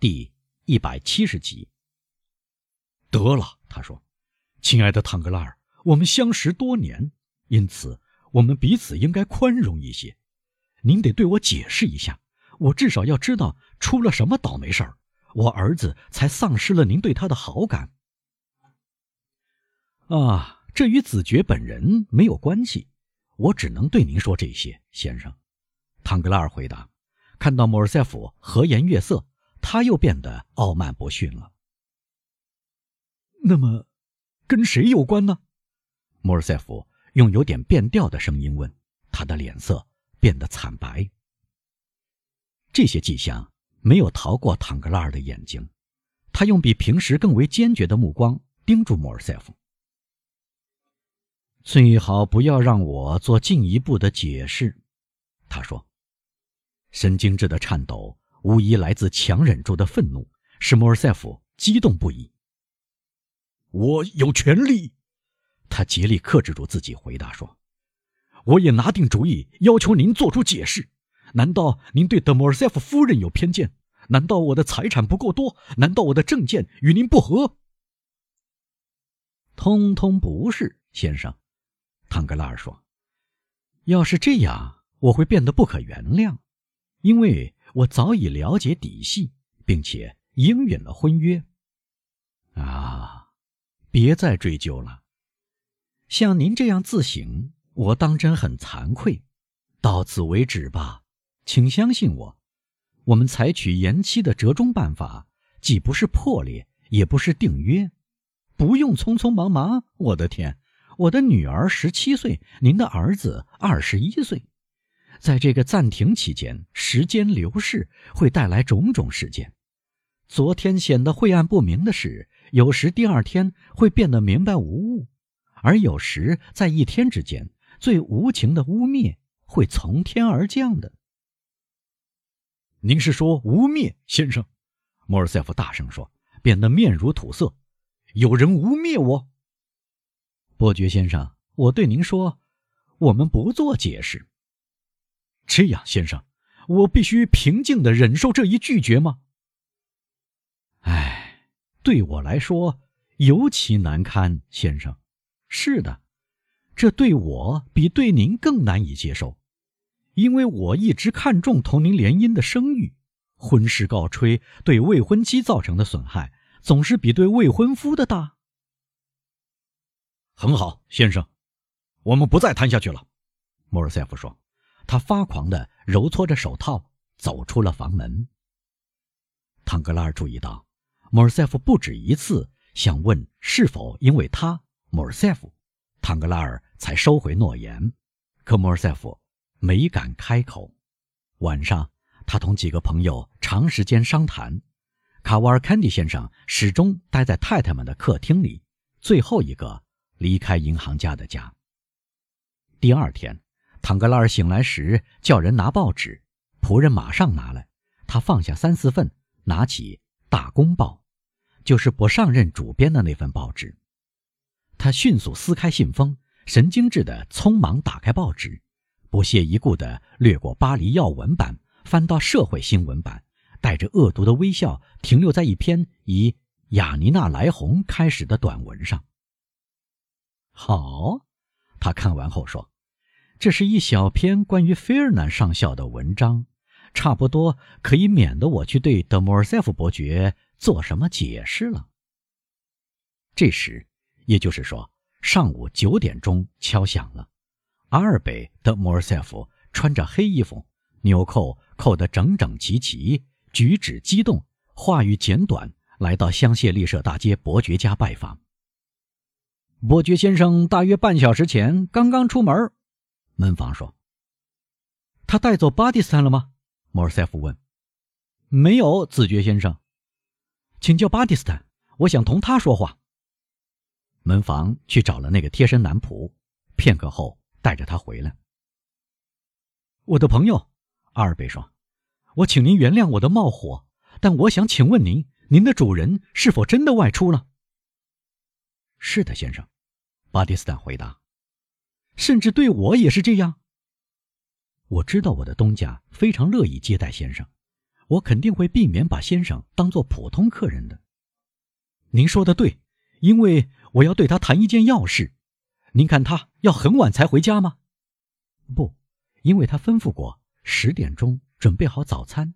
第一百七十集。得了，他说：“亲爱的唐格拉尔，我们相识多年，因此我们彼此应该宽容一些。您得对我解释一下，我至少要知道出了什么倒霉事儿，我儿子才丧失了您对他的好感。”啊，这与子爵本人没有关系，我只能对您说这些，先生。”唐格拉尔回答。看到莫尔塞夫和颜悦色，他又变得傲慢不逊了。那么，跟谁有关呢？莫尔塞夫用有点变调的声音问，他的脸色变得惨白。这些迹象没有逃过唐格拉尔的眼睛，他用比平时更为坚决的目光盯住莫尔塞夫。最好不要让我做进一步的解释，他说。神经质的颤抖，无疑来自强忍住的愤怒，使莫尔塞夫激动不已。我有权利，他竭力克制住自己，回答说：“我也拿定主意，要求您做出解释。难道您对德莫尔塞夫夫人有偏见？难道我的财产不够多？难道我的证件与您不合？”通通不是，先生，唐格拉尔说：“要是这样，我会变得不可原谅。”因为我早已了解底细，并且应允了婚约。啊，别再追究了。像您这样自省，我当真很惭愧。到此为止吧，请相信我。我们采取延期的折中办法，既不是破裂，也不是订约。不用匆匆忙忙。我的天，我的女儿十七岁，您的儿子二十一岁。在这个暂停期间，时间流逝会带来种种事件。昨天显得晦暗不明的事，有时第二天会变得明白无误，而有时在一天之间，最无情的污蔑会从天而降的。您是说污蔑，先生？莫尔塞夫大声说，变得面如土色。有人污蔑我，伯爵先生，我对您说，我们不做解释。这样，先生，我必须平静的忍受这一拒绝吗？唉，对我来说尤其难堪，先生。是的，这对我比对您更难以接受，因为我一直看重同您联姻的声誉。婚事告吹对未婚妻造成的损害，总是比对未婚夫的大。很好，先生，我们不再谈下去了。”莫尔塞夫说。他发狂地揉搓着手套，走出了房门。唐格拉尔注意到，莫尔塞夫不止一次想问是否因为他莫尔塞夫，唐格拉尔才收回诺言，可莫尔塞夫没敢开口。晚上，他同几个朋友长时间商谈，卡瓦尔坎迪先生始终待在太太们的客厅里，最后一个离开银行家的家。第二天。唐格拉尔醒来时，叫人拿报纸，仆人马上拿来。他放下三四份，拿起《大公报》，就是不上任主编的那份报纸。他迅速撕开信封，神经质地匆忙打开报纸，不屑一顾地掠过巴黎要闻版，翻到社会新闻版，带着恶毒的微笑停留在一篇以雅尼娜·莱红开始的短文上。好，他看完后说。这是一小篇关于菲尔南上校的文章，差不多可以免得我去对德莫尔塞夫伯爵做什么解释了。这时，也就是说，上午九点钟敲响了。阿尔贝·德莫尔塞夫穿着黑衣服，纽扣扣得整整齐齐，举止激动，话语简短，来到香榭丽舍大街伯爵家拜访。伯爵先生大约半小时前刚刚出门。门房说：“他带走巴蒂斯坦了吗？”莫尔塞夫问。“没有，子爵先生，请叫巴蒂斯坦，我想同他说话。”门房去找了那个贴身男仆，片刻后带着他回来。我的朋友，阿尔贝说：“我请您原谅我的冒火，但我想请问您，您的主人是否真的外出了？”“是的，先生。”巴蒂斯坦回答。甚至对我也是这样。我知道我的东家非常乐意接待先生，我肯定会避免把先生当做普通客人的。您说的对，因为我要对他谈一件要事。您看他要很晚才回家吗？不，因为他吩咐过十点钟准备好早餐。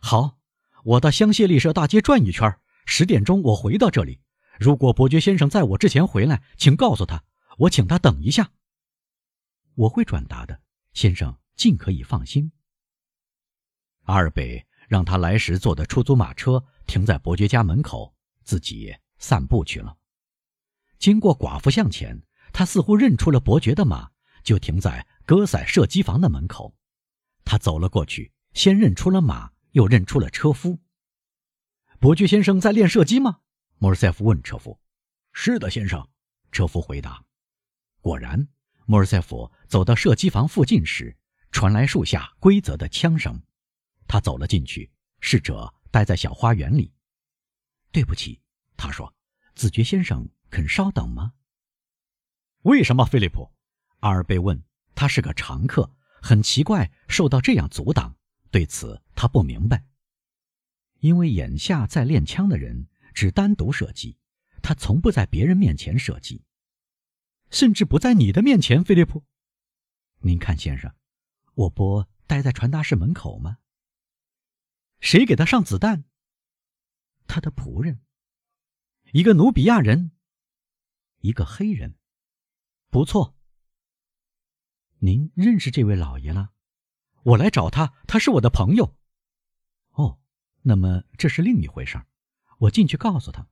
好，我到香榭丽舍大街转一圈，十点钟我回到这里。如果伯爵先生在我之前回来，请告诉他，我请他等一下。我会转达的，先生尽可以放心。阿尔贝让他来时坐的出租马车停在伯爵家门口，自己散步去了。经过寡妇巷前，他似乎认出了伯爵的马，就停在戈塞射击房的门口。他走了过去，先认出了马，又认出了车夫。伯爵先生在练射击吗？莫尔塞夫问车夫。“是的，先生。”车夫回答。果然，莫尔塞夫走到射击房附近时，传来树下规则的枪声。他走了进去，侍者待在小花园里。“对不起。”他说，“子爵先生。”肯稍等吗？为什么，菲利普？阿尔贝问。他是个常客，很奇怪受到这样阻挡。对此，他不明白。因为眼下在练枪的人只单独射击，他从不在别人面前射击，甚至不在你的面前，菲利普。您看，先生，我不待在传达室门口吗？谁给他上子弹？他的仆人，一个努比亚人。一个黑人，不错。您认识这位老爷了？我来找他，他是我的朋友。哦，那么这是另一回事。我进去告诉他。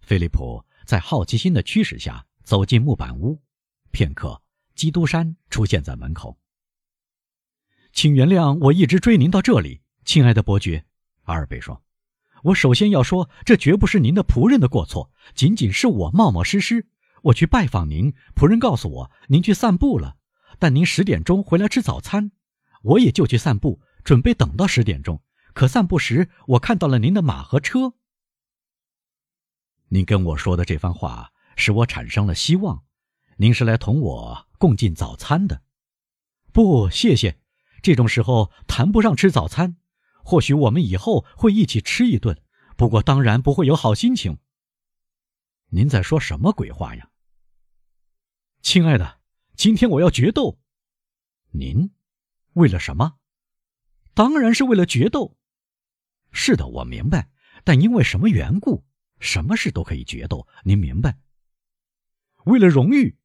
菲利普在好奇心的驱使下走进木板屋，片刻，基督山出现在门口。请原谅我一直追您到这里，亲爱的伯爵，阿尔贝说。我首先要说，这绝不是您的仆人的过错，仅仅是我冒冒失失。我去拜访您，仆人告诉我您去散步了，但您十点钟回来吃早餐，我也就去散步，准备等到十点钟。可散步时，我看到了您的马和车。您跟我说的这番话使我产生了希望，您是来同我共进早餐的。不，谢谢，这种时候谈不上吃早餐。或许我们以后会一起吃一顿，不过当然不会有好心情。您在说什么鬼话呀，亲爱的？今天我要决斗。您为了什么？当然是为了决斗。是的，我明白。但因为什么缘故？什么事都可以决斗，您明白？为了荣誉。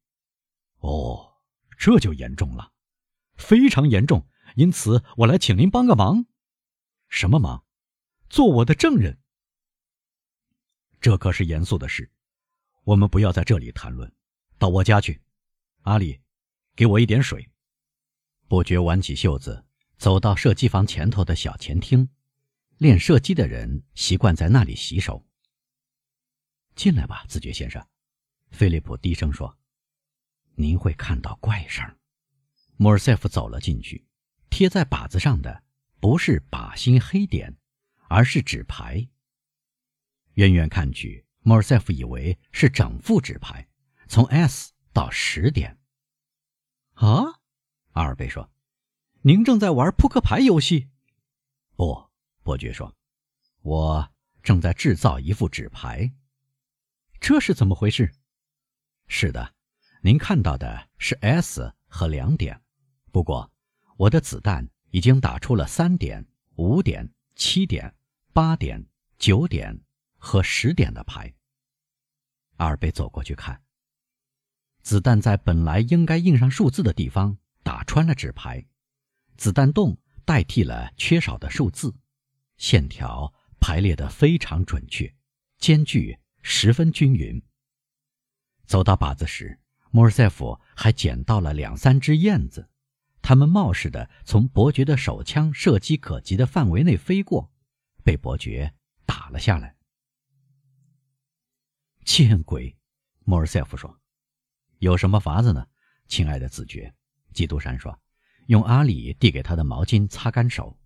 哦，这就严重了，非常严重。因此，我来请您帮个忙。什么忙？做我的证人。这可是严肃的事，我们不要在这里谈论。到我家去，阿里，给我一点水。伯爵挽起袖子，走到射击房前头的小前厅。练射击的人习惯在那里洗手。进来吧，子爵先生。菲利普低声说：“您会看到怪事儿。”莫尔塞夫走了进去，贴在靶子上的。不是靶心黑点，而是纸牌。远远看去，莫尔塞夫以为是整副纸牌，从 S 到十点。啊，阿尔贝说：“您正在玩扑克牌游戏？”不，伯爵说：“我正在制造一副纸牌。”这是怎么回事？是的，您看到的是 S 和两点，不过我的子弹。已经打出了三点、五点、七点、八点、九点和十点的牌。阿尔贝走过去看，子弹在本来应该印上数字的地方打穿了纸牌，子弹洞代替了缺少的数字，线条排列得非常准确，间距十分均匀。走到靶子时，莫尔塞夫还捡到了两三只燕子。他们冒失的从伯爵的手枪射击可及的范围内飞过，被伯爵打了下来。见鬼！莫尔塞夫说：“有什么法子呢，亲爱的子爵？”基督山说：“用阿里递给他的毛巾擦干手。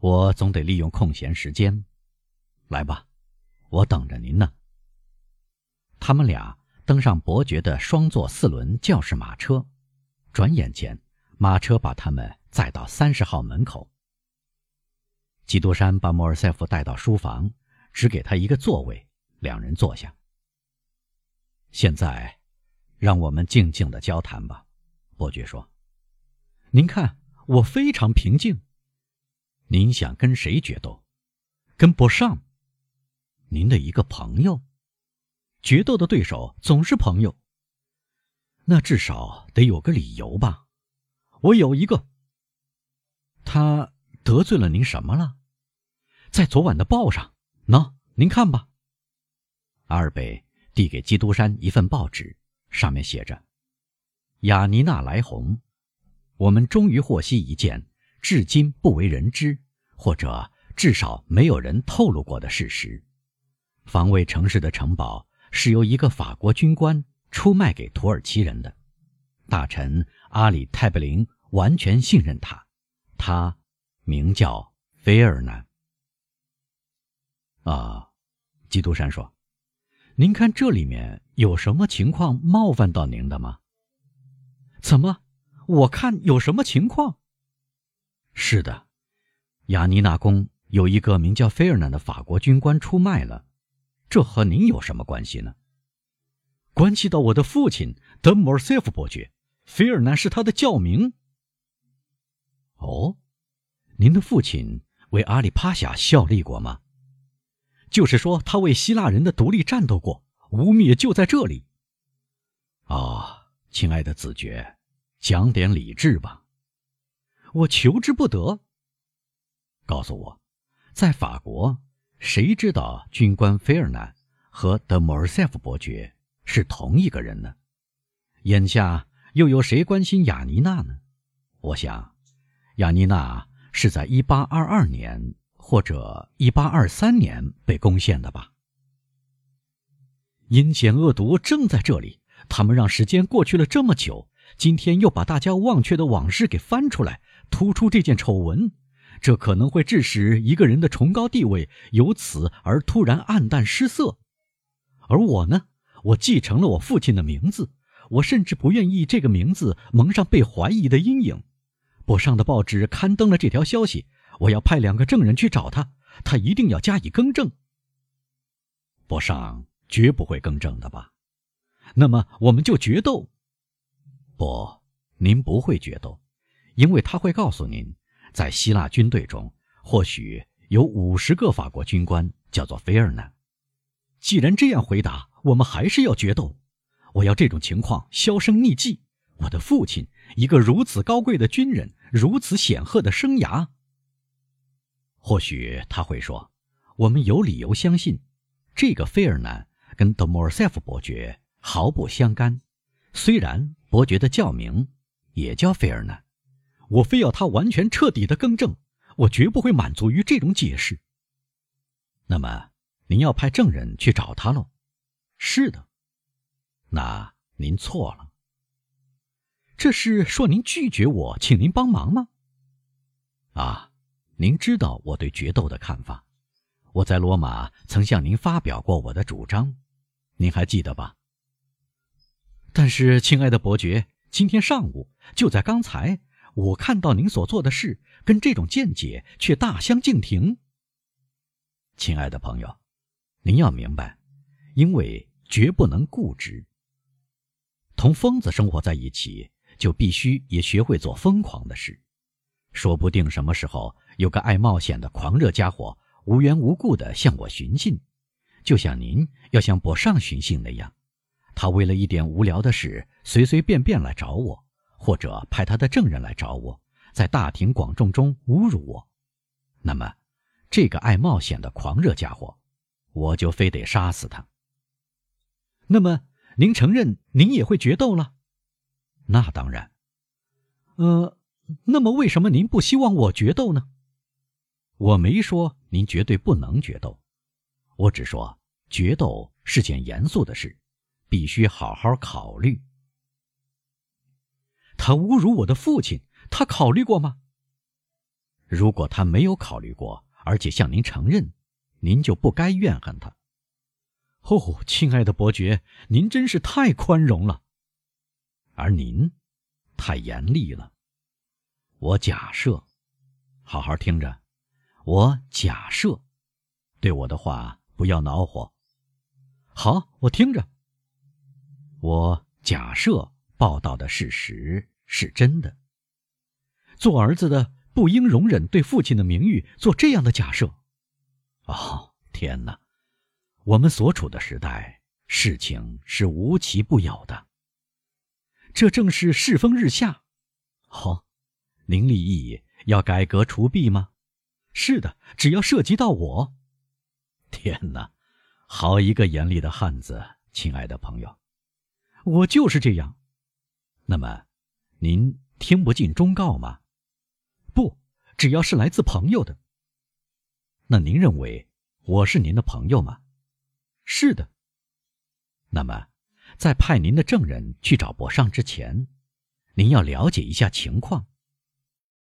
我总得利用空闲时间。来吧，我等着您呢。”他们俩登上伯爵的双座四轮轿式马车，转眼间。马车把他们载到三十号门口，基督山把莫尔塞夫带到书房，只给他一个座位，两人坐下。现在，让我们静静的交谈吧，伯爵说。您看，我非常平静。您想跟谁决斗？跟博尚，您的一个朋友。决斗的对手总是朋友。那至少得有个理由吧？我有一个。他得罪了您什么了？在昨晚的报上，喏，您看吧。阿尔贝递给基督山一份报纸，上面写着：“雅尼娜来红，我们终于获悉一件至今不为人知，或者至少没有人透露过的事实：防卫城市的城堡是由一个法国军官出卖给土耳其人的。大臣阿里泰布林完全信任他，他名叫菲尔南。”啊，基督山说：“您看这里面有什么情况冒犯到您的吗？怎么？我看有什么情况？是的，雅尼娜宫有一个名叫菲尔南的法国军官出卖了，这和您有什么关系呢？关系到我的父亲德莫尔塞夫伯爵，菲尔南是他的教名。哦，您的父亲为阿里帕夏效力过吗？”就是说，他为希腊人的独立战斗过，污蔑就在这里。啊，亲爱的子爵，讲点理智吧。我求之不得。告诉我，在法国，谁知道军官菲尔南和德莫尔塞夫伯爵是同一个人呢？眼下又有谁关心雅尼娜呢？我想，雅尼娜是在一八二二年。或者一八二三年被攻陷的吧。阴险恶毒正在这里，他们让时间过去了这么久，今天又把大家忘却的往事给翻出来，突出这件丑闻，这可能会致使一个人的崇高地位由此而突然黯淡失色。而我呢，我继承了我父亲的名字，我甚至不愿意这个名字蒙上被怀疑的阴影。报上的报纸刊登了这条消息。我要派两个证人去找他，他一定要加以更正。博尚绝不会更正的吧？那么我们就决斗。不，您不会决斗，因为他会告诉您，在希腊军队中或许有五十个法国军官叫做菲尔南。既然这样回答，我们还是要决斗。我要这种情况销声匿迹。我的父亲，一个如此高贵的军人，如此显赫的生涯。或许他会说：“我们有理由相信，这个菲尔南跟德莫尔塞夫伯爵毫不相干。虽然伯爵的教名也叫菲尔南，我非要他完全彻底的更正。我绝不会满足于这种解释。那么，您要派证人去找他喽？是的。那您错了。这是说您拒绝我，请您帮忙吗？啊。”您知道我对决斗的看法，我在罗马曾向您发表过我的主张，您还记得吧？但是，亲爱的伯爵，今天上午就在刚才，我看到您所做的事跟这种见解却大相径庭。亲爱的朋友，您要明白，因为绝不能固执。同疯子生活在一起，就必须也学会做疯狂的事，说不定什么时候。有个爱冒险的狂热家伙无缘无故地向我寻衅，就像您要向博尚寻衅那样。他为了一点无聊的事随随便便来找我，或者派他的证人来找我，在大庭广众中侮辱我。那么，这个爱冒险的狂热家伙，我就非得杀死他。那么，您承认您也会决斗了？那当然。呃，那么为什么您不希望我决斗呢？我没说您绝对不能决斗，我只说决斗是件严肃的事，必须好好考虑。他侮辱我的父亲，他考虑过吗？如果他没有考虑过，而且向您承认，您就不该怨恨他。哦，亲爱的伯爵，您真是太宽容了，而您太严厉了。我假设，好好听着。我假设，对我的话不要恼火。好，我听着。我假设报道的事实是真的。做儿子的不应容忍对父亲的名誉做这样的假设。哦，天哪！我们所处的时代，事情是无奇不有的。这正是世风日下。哦，您立意要改革除弊吗？是的，只要涉及到我。天哪，好一个严厉的汉子，亲爱的朋友。我就是这样。那么，您听不进忠告吗？不，只要是来自朋友的。那您认为我是您的朋友吗？是的。那么，在派您的证人去找博尚之前，您要了解一下情况。